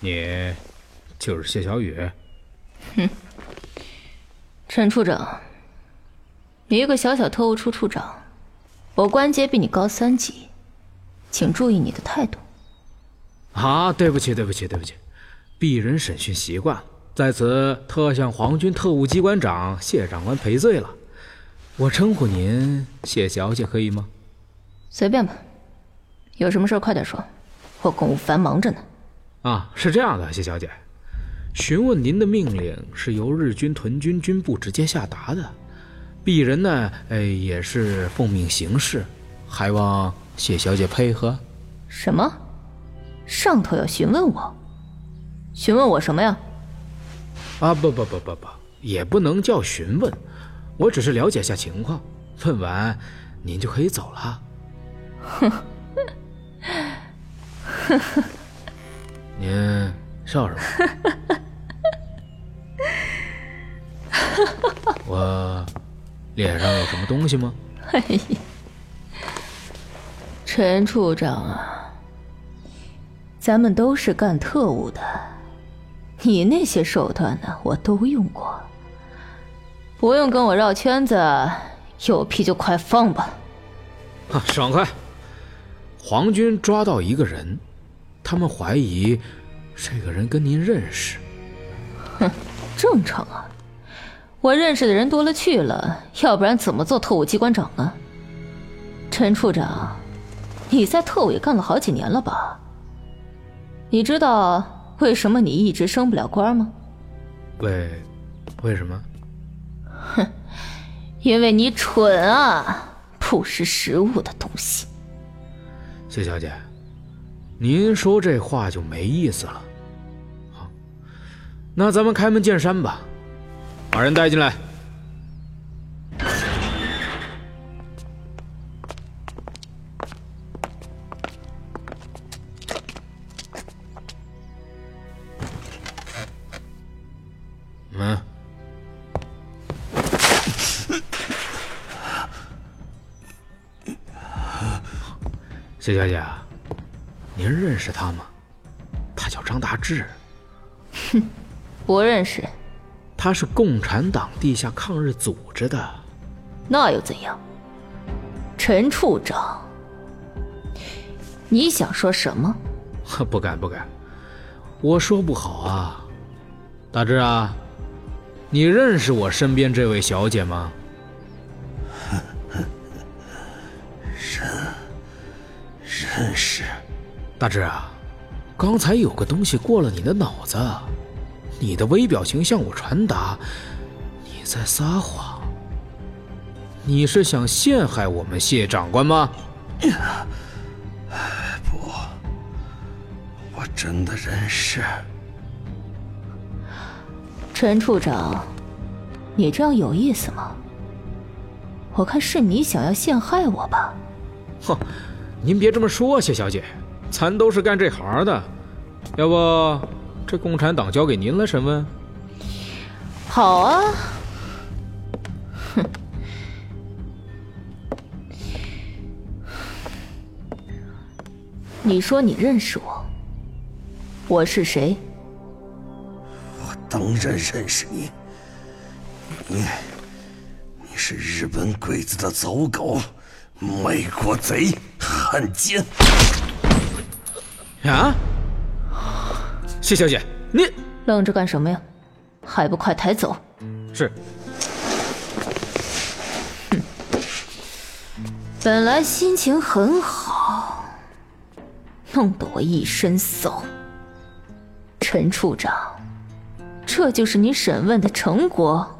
你就是谢小雨？哼，陈处长，你一个小小特务处处长，我官阶比你高三级，请注意你的态度。啊，对不起，对不起，对不起，鄙人审讯习惯，在此特向皇军特务机关长谢长官赔罪了。我称呼您谢小姐可以吗？随便吧，有什么事快点说，我公务繁忙着呢。啊，是这样的，谢小姐，询问您的命令是由日军屯军军部直接下达的，鄙人呢，哎，也是奉命行事，还望谢小姐配合。什么？上头要询问我？询问我什么呀？啊，不不不不不，也不能叫询问，我只是了解下情况，问完您就可以走了。哼，哼哼。您笑什么？我脸上有什么东西吗？哎呀，陈处长啊，咱们都是干特务的，你那些手段呢，我都用过，不用跟我绕圈子，有屁就快放吧。啊，爽快！皇军抓到一个人。他们怀疑这个人跟您认识，哼，正常啊，我认识的人多了去了，要不然怎么做特务机关长呢？陈处长，你在特务也干了好几年了吧？你知道为什么你一直升不了官吗？为，为什么？哼，因为你蠢啊，不识时务的东西。谢小姐。您说这话就没意思了，好，那咱们开门见山吧，把人带进来。门，谢小姐啊。您认识他吗？他叫张大志。哼，不认识。他是共产党地下抗日组织的。那又怎样？陈处长，你想说什么？不敢不敢，我说不好啊。大志啊，你认识我身边这位小姐吗？认，认识。大志啊，刚才有个东西过了你的脑子，你的微表情向我传达你在撒谎。你是想陷害我们谢长官吗？不，我真的认识。陈处长，你这样有意思吗？我看是你想要陷害我吧。哼，您别这么说，谢小姐。咱都是干这行的，要不这共产党交给您来审问？好啊，哼！你说你认识我，我是谁？我当然认识你，你，你是日本鬼子的走狗，卖国贼，汉奸。啊，谢小姐，你愣着干什么呀？还不快抬走！是。哼，本来心情很好，弄得我一身骚。陈处长，这就是你审问的成果。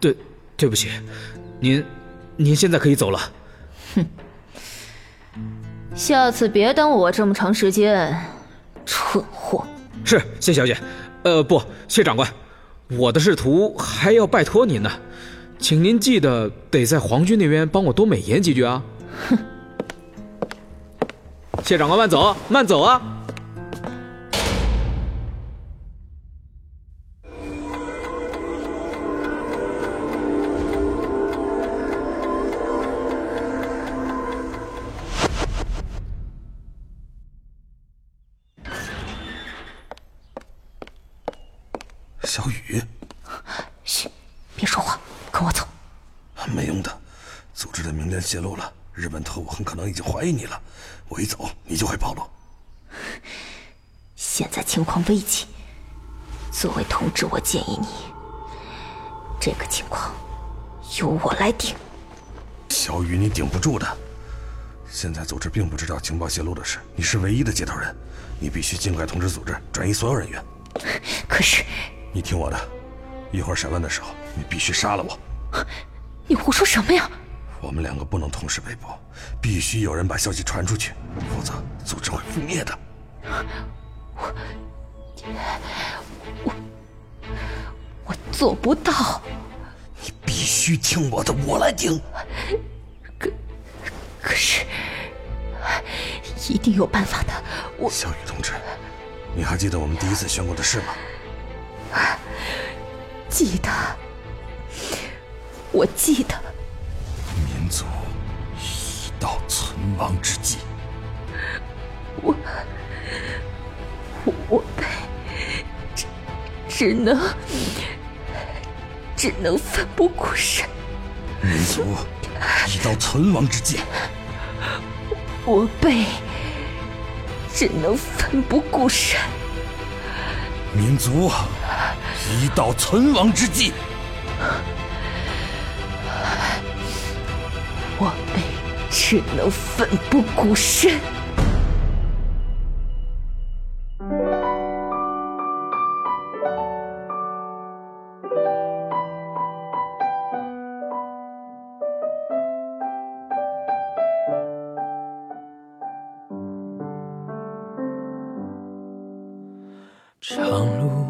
对，对不起，您，您现在可以走了。哼。下次别耽误我这么长时间，蠢货！是谢小姐，呃，不，谢长官，我的仕途还要拜托您呢，请您记得得在皇军那边帮我多美言几句啊！哼，谢长官慢走，慢走啊！小雨，嘘，别说话，跟我走。没用的，组织的名单泄露了，日本特务很可能已经怀疑你了。我一走，你就会暴露。现在情况危急，作为同志，我建议你，这个情况由我来顶。小雨，你顶不住的。现在组织并不知道情报泄露的事，你是唯一的接头人，你必须尽快通知组织转移所有人员。可是，你听我的，一会儿审问的时候，你必须杀了我。你胡说什么呀？我们两个不能同时被捕，必须有人把消息传出去，否则组织会覆灭的。我，我，我做不到。你必须听我的，我来顶。可，可是，一定有办法的。我，小雨同志，你还记得我们第一次宣布的事吗？记得，我记得。民族已到存亡之际。我。我被只只能只能奋不顾身，民族已到存亡之际。我被只能奋不顾身，民族已到存亡之际。我辈只能奋不顾身。长路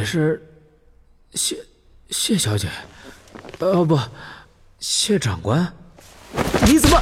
你是谢谢小姐？呃不，谢长官？你怎么？